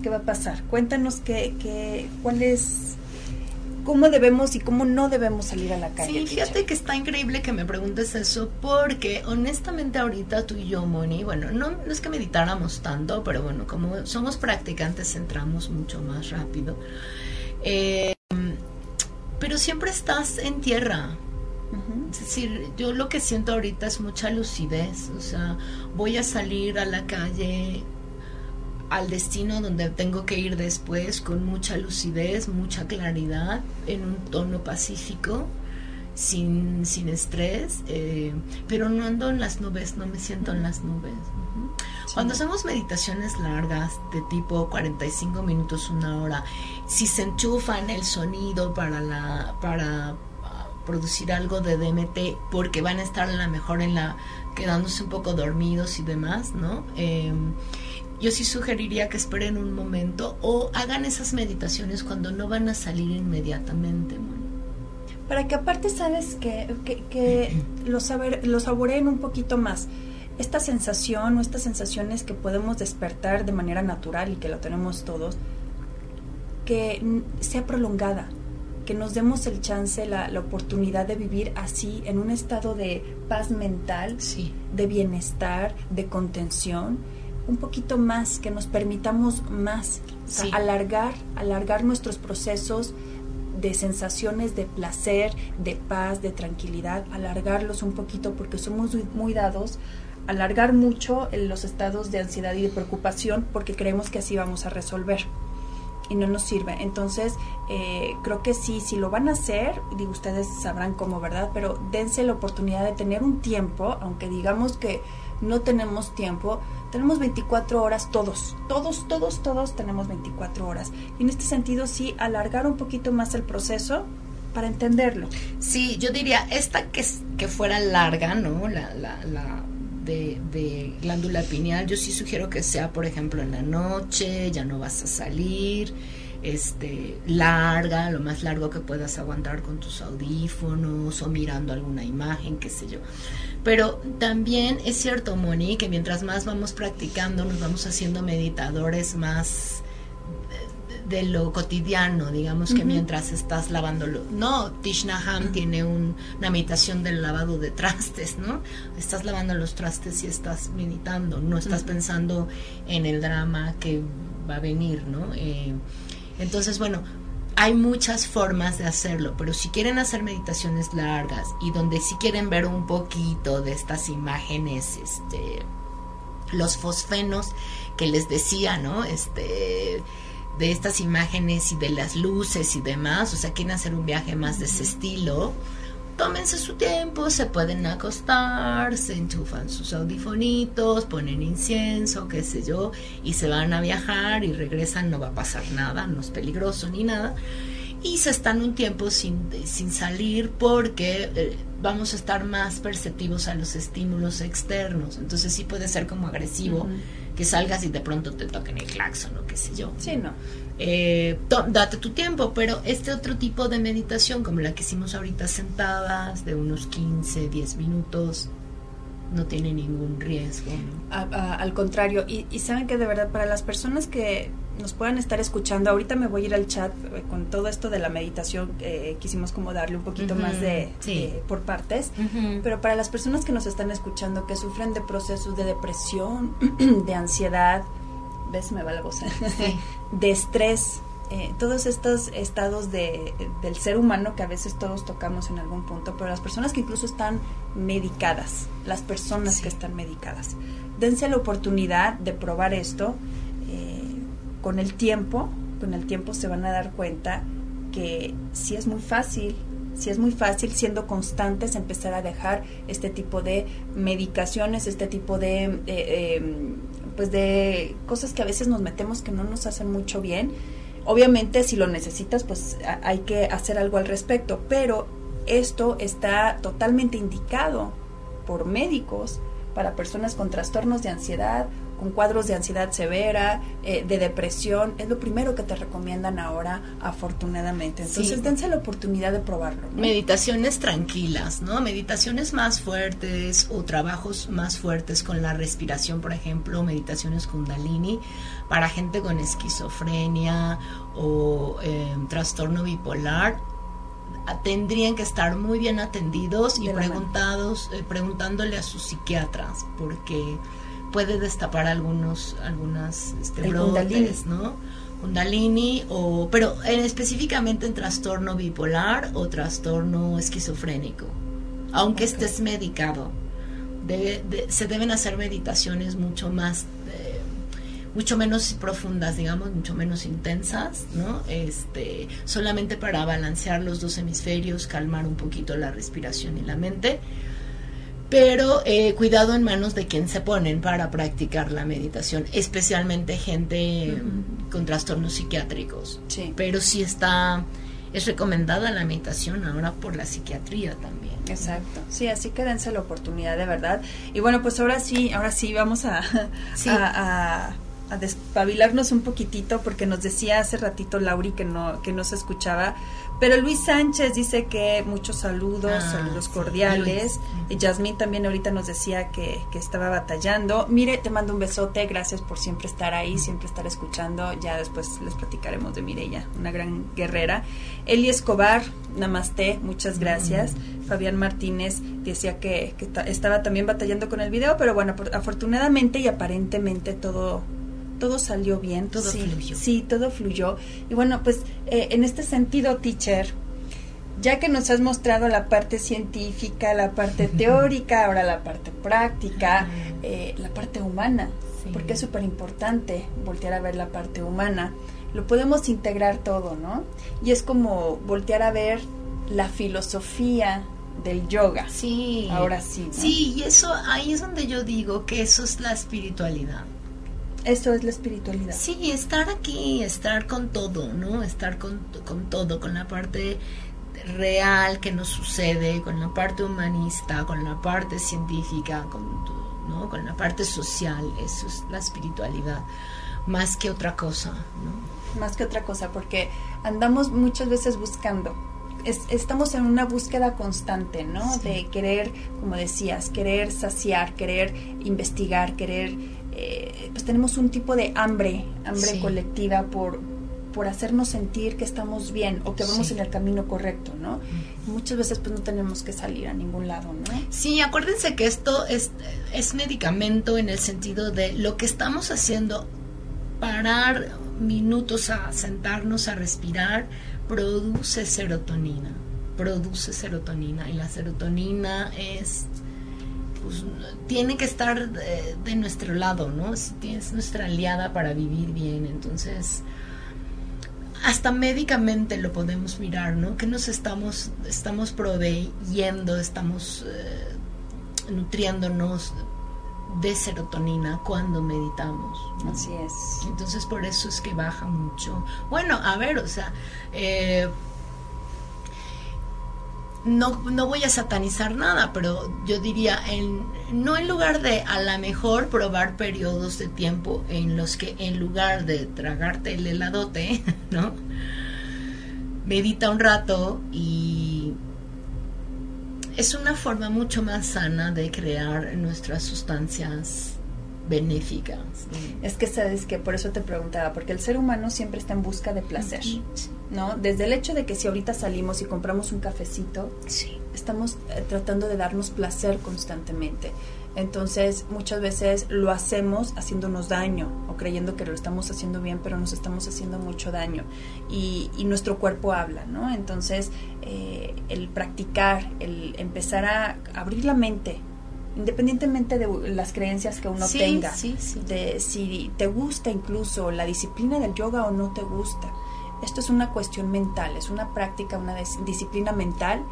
¿qué va a pasar? Cuéntanos qué, qué, cuál es, cómo debemos y cómo no debemos salir a la calle. Sí, teacher. fíjate que está increíble que me preguntes eso porque honestamente ahorita tú y yo, Moni, bueno, no, no es que meditáramos tanto, pero bueno, como somos practicantes entramos mucho más rápido. Eh, pero siempre estás en tierra. Es decir, yo lo que siento ahorita es mucha lucidez, o sea, voy a salir a la calle al destino donde tengo que ir después con mucha lucidez, mucha claridad, en un tono pacífico, sin, sin estrés, eh, pero no ando en las nubes, no me siento en las nubes. Sí. Cuando hacemos meditaciones largas de tipo 45 minutos, una hora, si se enchufan el sonido para la para ah, producir algo de DMT porque van a estar a lo mejor en la quedándose un poco dormidos y demás, ¿no? Eh, yo sí sugeriría que esperen un momento o hagan esas meditaciones cuando no van a salir inmediatamente. Moni. Para que aparte sabes que, que, que lo, saber, lo saboreen un poquito más. esta sensación o estas sensaciones que podemos despertar de manera natural y que lo tenemos todos, que sea prolongada, que nos demos el chance, la, la, oportunidad de vivir así, en un estado de paz mental, sí. de bienestar, de contención, un poquito más, que nos permitamos más, Sí. alargar, alargar nuestros procesos de sensaciones de placer, de paz, de tranquilidad, alargarlos un poquito porque somos muy, muy dados a alargar mucho en los estados de ansiedad y de preocupación porque creemos que así vamos a resolver y no nos sirve. Entonces, eh, creo que sí, si lo van a hacer, digo, ustedes sabrán cómo, ¿verdad? Pero dense la oportunidad de tener un tiempo, aunque digamos que no tenemos tiempo, tenemos 24 horas todos, todos, todos, todos tenemos 24 horas. Y en este sentido, sí, alargar un poquito más el proceso para entenderlo. Sí, yo diría, esta que, que fuera larga, ¿no? La, la, la de, de glándula pineal, yo sí sugiero que sea, por ejemplo, en la noche, ya no vas a salir, este, larga, lo más largo que puedas aguantar con tus audífonos o mirando alguna imagen, qué sé yo. Pero también es cierto, Moni, que mientras más vamos practicando, nos vamos haciendo meditadores más de, de lo cotidiano, digamos que mientras estás lavándolo. No, Tishnaham tiene un- una meditación del lavado de trastes, ¿no? Estás lavando los trastes y estás meditando, no estás pensando en el drama que va a venir, ¿no? Eh, entonces, bueno, hay muchas formas de hacerlo, pero si quieren hacer meditaciones largas y donde si quieren ver un poquito de estas imágenes, este, los fosfenos que les decía, ¿no? Este, de estas imágenes y de las luces y demás, o sea, quieren hacer un viaje más de ese estilo, tómense su tiempo, se pueden acostar, se enchufan sus audifonitos, ponen incienso, qué sé yo, y se van a viajar y regresan, no va a pasar nada, no es peligroso ni nada. Y se están un tiempo sin, sin salir porque eh, vamos a estar más perceptivos a los estímulos externos. Entonces sí puede ser como agresivo que salgas y de pronto te toquen el claxon o qué sé yo. Sí, no. Eh, date tu tiempo, pero este otro tipo de meditación, como la que hicimos ahorita sentadas, de unos 15, 10 minutos, no tiene ningún riesgo. ¿no? A- a- al contrario, y, y saben que de verdad para las personas que nos puedan estar escuchando, ahorita me voy a ir al chat eh, con todo esto de la meditación, eh, quisimos como darle un poquito Ujú, más de, sí. de- por partes, pero para las personas que nos están escuchando, que sufren de procesos de depresión, de ansiedad, ves, me va la voz, Sí. de estrés, eh, todos estos estados de, del ser humano que a veces todos tocamos en algún punto, pero las personas que incluso están medicadas, las personas Sí. que están medicadas, dense la oportunidad de probar esto. eh, con el tiempo, con el tiempo se van a dar cuenta que sí es muy fácil, sí es muy fácil siendo constantes empezar a dejar este tipo de medicaciones, este tipo de eh, eh, pues de cosas que a veces nos metemos que no nos hacen mucho bien. Obviamente si lo necesitas pues hay que hacer algo al respecto, pero esto está totalmente indicado por médicos para personas con trastornos de ansiedad, con cuadros de ansiedad severa, eh, de depresión, es lo primero que te recomiendan ahora, afortunadamente. Entonces, Sí. dense la oportunidad de probarlo. ¿no? Meditaciones tranquilas, ¿no? Meditaciones más fuertes o trabajos más fuertes con la respiración, por ejemplo, meditaciones kundalini para gente con esquizofrenia o eh, trastorno bipolar a- tendrían que estar muy bien atendidos y preguntados, eh, preguntándole a sus psiquiatras, porque puede destapar algunos, algunas este, brotes. ¿no? Kundalini o pero en- específicamente en trastorno bipolar o trastorno esquizofrénico aunque estés medicado de- se deben hacer meditaciones mucho más eh, mucho menos profundas digamos mucho menos intensas no este solamente para balancear los dos hemisferios calmar un poquito la respiración y la mente pero eh, cuidado en manos de quien se ponen para practicar la meditación, especialmente gente con trastornos psiquiátricos. Sí. Pero sí está, es recomendada la meditación ahora por la psiquiatría también. Exacto. Sí, así que dense la oportunidad de verdad. Y bueno, pues ahora sí, ahora sí vamos a, Sí. a, a- a despabilarnos un poquitito porque nos decía hace ratito Lauri que no que no se escuchaba, pero Luis Sánchez dice que muchos saludos, Ah, saludos sí, cordiales. Y Yasmín también ahorita nos decía que, que estaba batallando. Mire, te mando un besote, gracias por siempre estar ahí, siempre estar escuchando. Ya después les platicaremos de Mireya, una gran guerrera. Eli Escobar, namaste, muchas gracias. Fabián Martínez decía que, que ta- estaba también batallando con el video, pero bueno, por- afortunadamente y aparentemente todo todo salió bien. Todo sí, fluyó. Sí, todo fluyó. Y bueno, pues eh, en este sentido, teacher, ya que nos has mostrado la parte científica, la parte teórica, ahora la parte práctica, eh, la parte humana, Sí. porque es súper importante voltear a ver la parte humana. Lo podemos integrar todo, ¿no? Y es como voltear a ver la filosofía del yoga. Sí. Ahora sí, ¿no? Sí, y eso, ahí es donde yo digo que eso es la espiritualidad. Eso es la espiritualidad. Sí, estar aquí, estar con todo, ¿no? Estar con, con todo, con la parte real que nos sucede, con la parte humanista, con la parte científica, con, ¿no? con la parte social. Eso es la espiritualidad, más que otra cosa, ¿no? más que otra cosa, porque andamos muchas veces buscando. Es- estamos en una búsqueda constante, ¿no? Sí. De querer, como decías, querer saciar, querer investigar, querer, eh, pues tenemos un tipo de hambre, hambre Sí. colectiva por por hacernos sentir que estamos bien o que vamos Sí. en el camino correcto, ¿no? Muchas veces pues no tenemos que salir a ningún lado, ¿no? Sí, acuérdense que esto es, es medicamento en el sentido de lo que estamos haciendo, parar minutos a sentarnos a respirar, produce serotonina, produce serotonina y la serotonina es, pues, tiene que estar de, de nuestro lado, ¿no? Es, es nuestra aliada para vivir bien, entonces hasta médicamente lo podemos mirar, ¿no? Que nos estamos, estamos proveyendo, estamos eh, nutriéndonos de serotonina cuando meditamos. ¿no? Así es. Entonces por eso es que baja mucho. Bueno, a ver, o sea, eh, no, no voy a satanizar nada, pero yo diría, en, no en lugar de a lo mejor probar periodos de tiempo en los que en lugar de tragarte el heladote, ¿no? Medita un rato y es una forma mucho más sana de crear nuestras sustancias benéficas. ¿no? Es que sabes que por eso te preguntaba, porque el ser humano siempre está en busca de placer, ¿no? Desde el hecho de que si ahorita salimos y compramos un cafecito, Sí. estamos eh, tratando de darnos placer constantemente. Entonces, muchas veces lo hacemos haciéndonos daño o creyendo que lo estamos haciendo bien, pero nos estamos haciendo mucho daño. Y, y nuestro cuerpo habla, ¿no? Entonces, eh, el practicar, el empezar a abrir la mente, independientemente de las creencias que uno Sí, tenga, sí, sí. de si te gusta incluso la disciplina del yoga o no te gusta. Esto es una cuestión mental, es una práctica, una dis- disciplina mental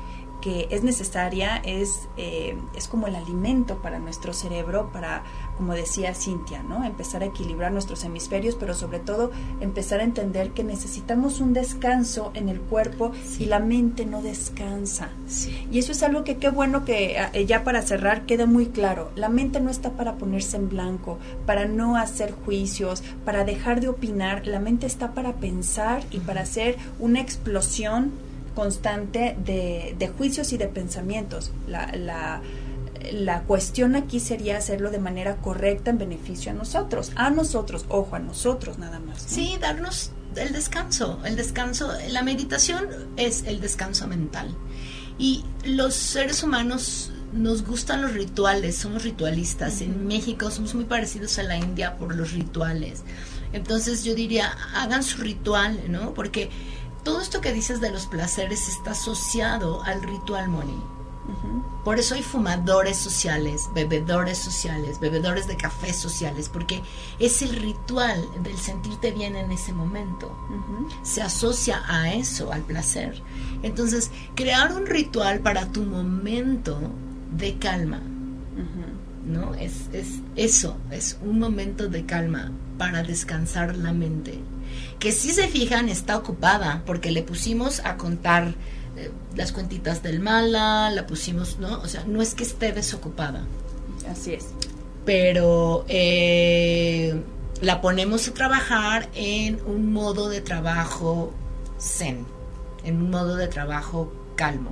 que es necesaria, es, eh, es como el alimento para nuestro cerebro, para, como decía Cintia, ¿no? empezar a equilibrar nuestros hemisferios, pero sobre todo empezar a entender que necesitamos un descanso en el cuerpo Sí. y la mente no descansa. Sí. Y eso es algo que qué bueno que eh, ya para cerrar quede muy claro. La mente no está para ponerse en blanco, para no hacer juicios, para dejar de opinar. La mente está para pensar y para hacer una explosión constante de, de juicios y de pensamientos. La, la, la cuestión aquí sería hacerlo de manera correcta en beneficio a nosotros. A nosotros, ojo, a nosotros nada más. ¿no? Sí, darnos el descanso. El descanso, la meditación es el descanso mental. Y los seres humanos nos gustan los rituales, somos ritualistas. En México somos muy parecidos a la India por los rituales. Entonces yo diría, hagan su ritual, ¿no? Porque todo esto que dices de los placeres está asociado al ritual, Moni. Por eso hay fumadores sociales, bebedores sociales, bebedores de café sociales, porque es el ritual del sentirte bien en ese momento. Se asocia a eso, al placer. Entonces, crear un ritual para tu momento de calma. ¿no? Es, es eso, es un momento de calma para descansar la mente. Que si se fijan está ocupada porque le pusimos a contar eh, las cuentitas del mala, la pusimos, ¿no? O sea, no es que esté desocupada, Así es. pero eh, la ponemos a trabajar en un modo de trabajo zen, en un modo de trabajo calmo.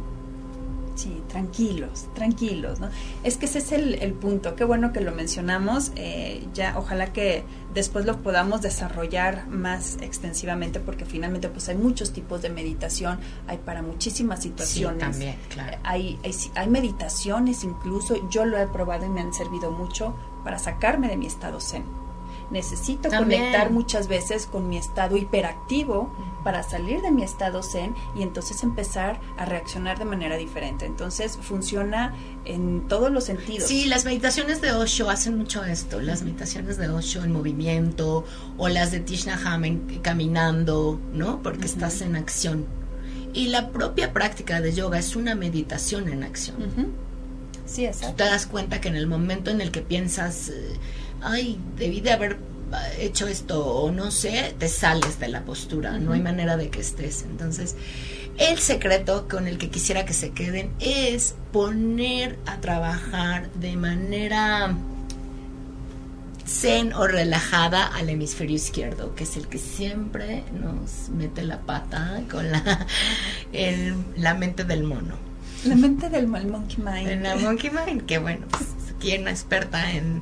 Sí, tranquilos, tranquilos, ¿no? Es que ese es el, punto. Qué bueno que lo mencionamos. Eh, ya, ojalá que después lo podamos desarrollar más extensivamente, porque finalmente, pues hay muchos tipos de meditación, hay para muchísimas situaciones. Sí, también, claro. Hay, hay, hay meditaciones, incluso yo lo he probado y me han servido mucho para sacarme de mi estado zen necesito conectar muchas veces con mi estado hiperactivo para salir de mi estado zen y entonces empezar a reaccionar de manera diferente. Entonces funciona en todos los sentidos. Sí, las meditaciones de Osho hacen mucho esto, las meditaciones de Osho en movimiento o las de Tishna caminando, ¿no? Porque estás en acción. Y la propia práctica de yoga es una meditación en acción. Sí, exacto. Tú te das cuenta que en el momento en el que piensas... Eh, ay, debí de haber hecho esto o no sé, te sales de la postura, no hay manera de que estés. Entonces, el secreto con el que quisiera que se queden es poner a trabajar de manera zen o relajada al hemisferio izquierdo, que es el que siempre nos mete la pata con la, la mente del mono. La mente del monkey mind. La monkey mind, que bueno, pues, quien experta en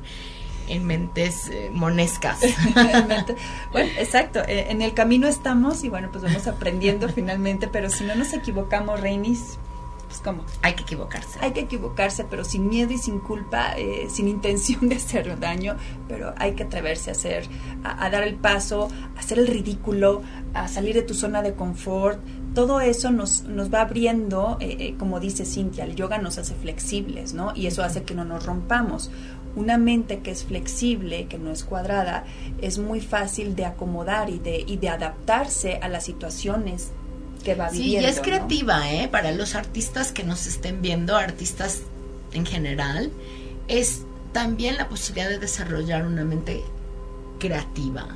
en mentes eh, monescas. bueno, exacto, eh, en el camino estamos y bueno, pues vamos aprendiendo finalmente, pero si no nos equivocamos, Reinis, pues cómo. Hay que equivocarse. Hay que equivocarse, pero sin miedo y sin culpa, eh, sin intención de hacer daño, pero hay que atreverse a hacer, a, dar el paso, a hacer el ridículo, a salir de tu zona de confort, todo eso nos, nos va abriendo, como dice Cintia, el yoga nos hace flexibles, ¿no? Y eso hace que no nos rompamos una mente que es flexible, que no es cuadrada, es muy fácil de acomodar y de, y de adaptarse a las situaciones que va viviendo. Sí, y es creativa, ¿eh? Para los artistas que nos estén viendo, artistas en general, es también la posibilidad de desarrollar una mente creativa.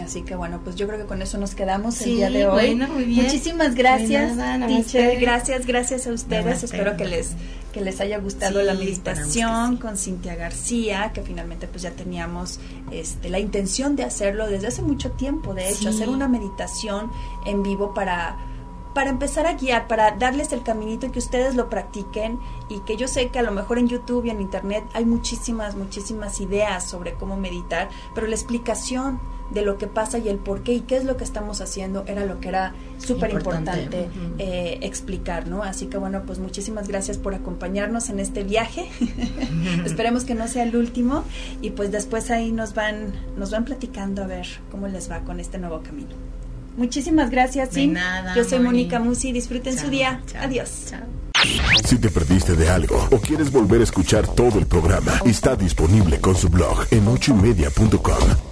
Así que bueno, pues yo creo que con eso nos quedamos el día de hoy. Muchísimas gracias, teacher. Gracias, gracias a ustedes. Espero que les que les haya gustado la meditación con Cintia García, que finalmente pues ya teníamos este, la intención de hacerlo desde hace mucho tiempo, de hecho, hacer una meditación en vivo para para empezar a guiar, para darles el caminito y que ustedes lo practiquen y que yo sé que a lo mejor en YouTube y en Internet hay muchísimas, muchísimas ideas sobre cómo meditar, pero la explicación de lo que pasa y el por qué y qué es lo que estamos haciendo era lo que era súper importante, eh, explicar, ¿no? Así que bueno, pues muchísimas gracias por acompañarnos en este viaje. Esperemos que no sea el último y pues después ahí nos van, nos van platicando a ver cómo les va con este nuevo camino. Muchísimas gracias, Sim. Yo soy Mónica Musi. Disfruten su día. Adiós. Si te perdiste de algo o quieres volver a escuchar todo el programa, está disponible con su blog en ochoymedia.com